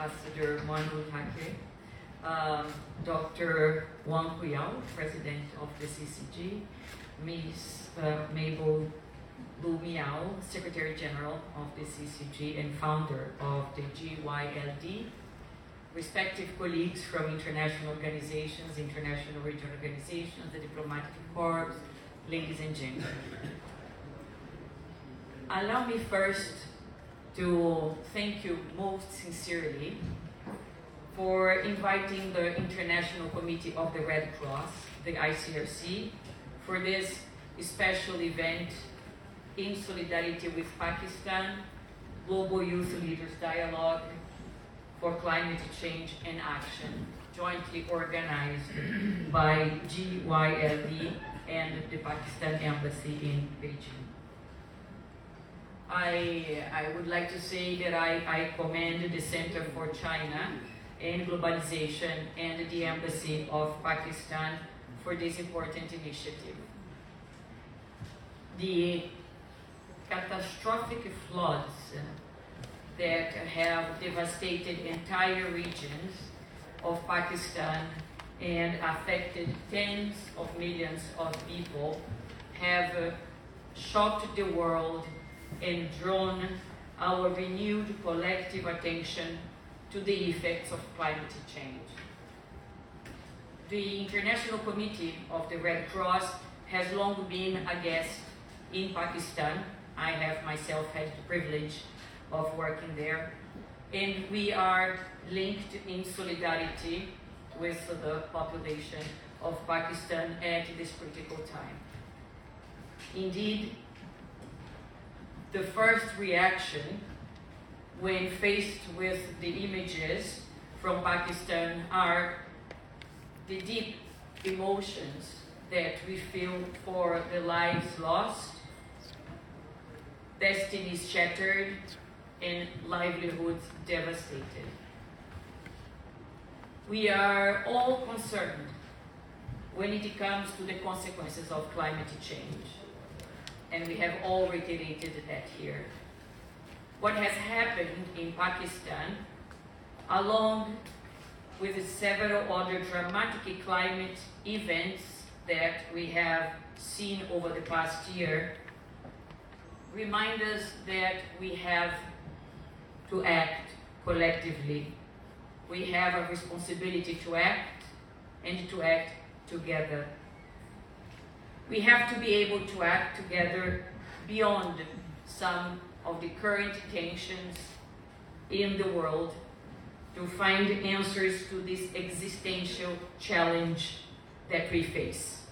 Ambassador Manu Take, um, Dr. Wang Huiyao, President of the CCG, Ms. Uh, Mabel Lu Miao, Secretary General of the CCG and founder of the GYLD, respective colleagues from international organizations, international regional organizations, the diplomatic corps, ladies and gentlemen. Allow me first to thank you most sincerely for inviting the International Committee of the Red Cross, the ICRC, for this special event in solidarity with Pakistan, Global Youth Leaders Dialogue for Climate Change and Action, jointly organized by GYLD and the Pakistan Embassy in Beijing. I, I would like to say that I, I commend the Center for China and Globalization and the Embassy of Pakistan for this important initiative. The catastrophic floods that have devastated entire regions of Pakistan and affected tens of millions of people have shocked the world and drawn our renewed collective attention to the effects of climate change. The International Committee of the Red Cross has long been a guest in Pakistan. I have myself had the privilege of working there. And we are linked in solidarity with the population of Pakistan at this critical time. Indeed, the first reaction when faced with the images from Pakistan are the deep emotions that we feel for the lives lost, destinies shattered, and livelihoods devastated. We are all concerned when it comes to the consequences of climate change, and we have all reiterated that here. What has happened in Pakistan, along with several other dramatic climate events that we have seen over the past year, remind us that we have to act collectively. We have a responsibility to act and to act together. We have to be able to act together beyond some of the current tensions in the world to find answers to this existential challenge that we face.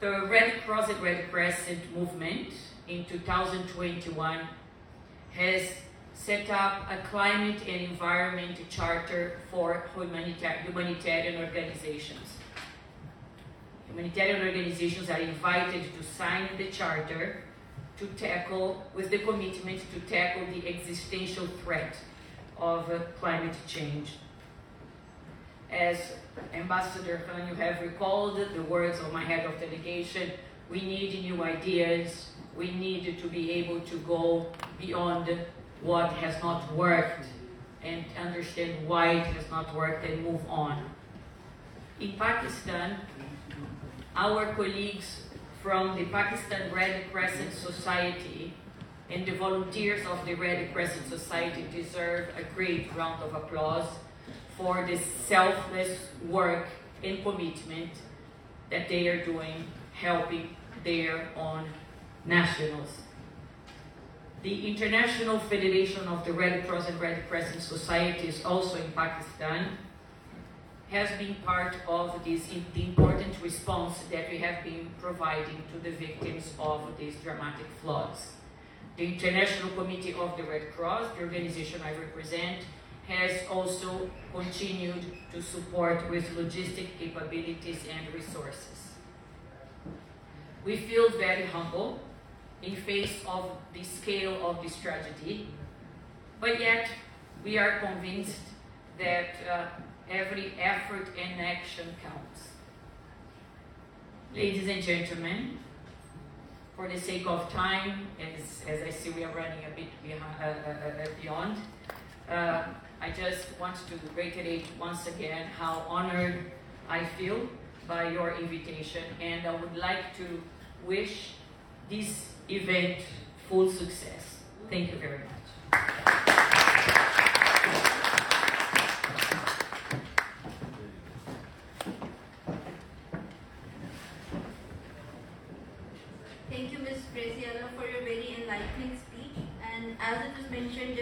The Red Cross and Red Crescent movement in 2021 has set up a climate and environment charter for humanitarian organizations. Humanitarian organizations are invited to sign the charter to tackle, with the commitment to tackle the existential threat of uh, climate change. As Ambassador Han, you have recalled the words of my head of delegation, we need new ideas, we need to be able to go beyond what has not worked and understand why it has not worked and move on. In Pakistan, our colleagues from the Pakistan Red Crescent Society and the volunteers of the Red Crescent Society deserve a great round of applause for the selfless work and commitment that they are doing helping their own nationals. The International Federation of the Red Cross and Red Crescent Societies, also in Pakistan, has been part of this important response that we have been providing to the victims of these dramatic floods. The International Committee of the Red Cross, the organization I represent, has also continued to support with logistic capabilities and resources. We feel very humble in face of the scale of this tragedy, but yet we are convinced that uh, every effort and action counts. Ladies and gentlemen, for the sake of time, as, as I see we are running a bit behind, uh, uh, uh, beyond, Uh, I just want to reiterate once again how honored I feel by your invitation, and I would like to wish this event full success. Thank you very much. Graciela, for your very enlightening speech. And as it was mentioned,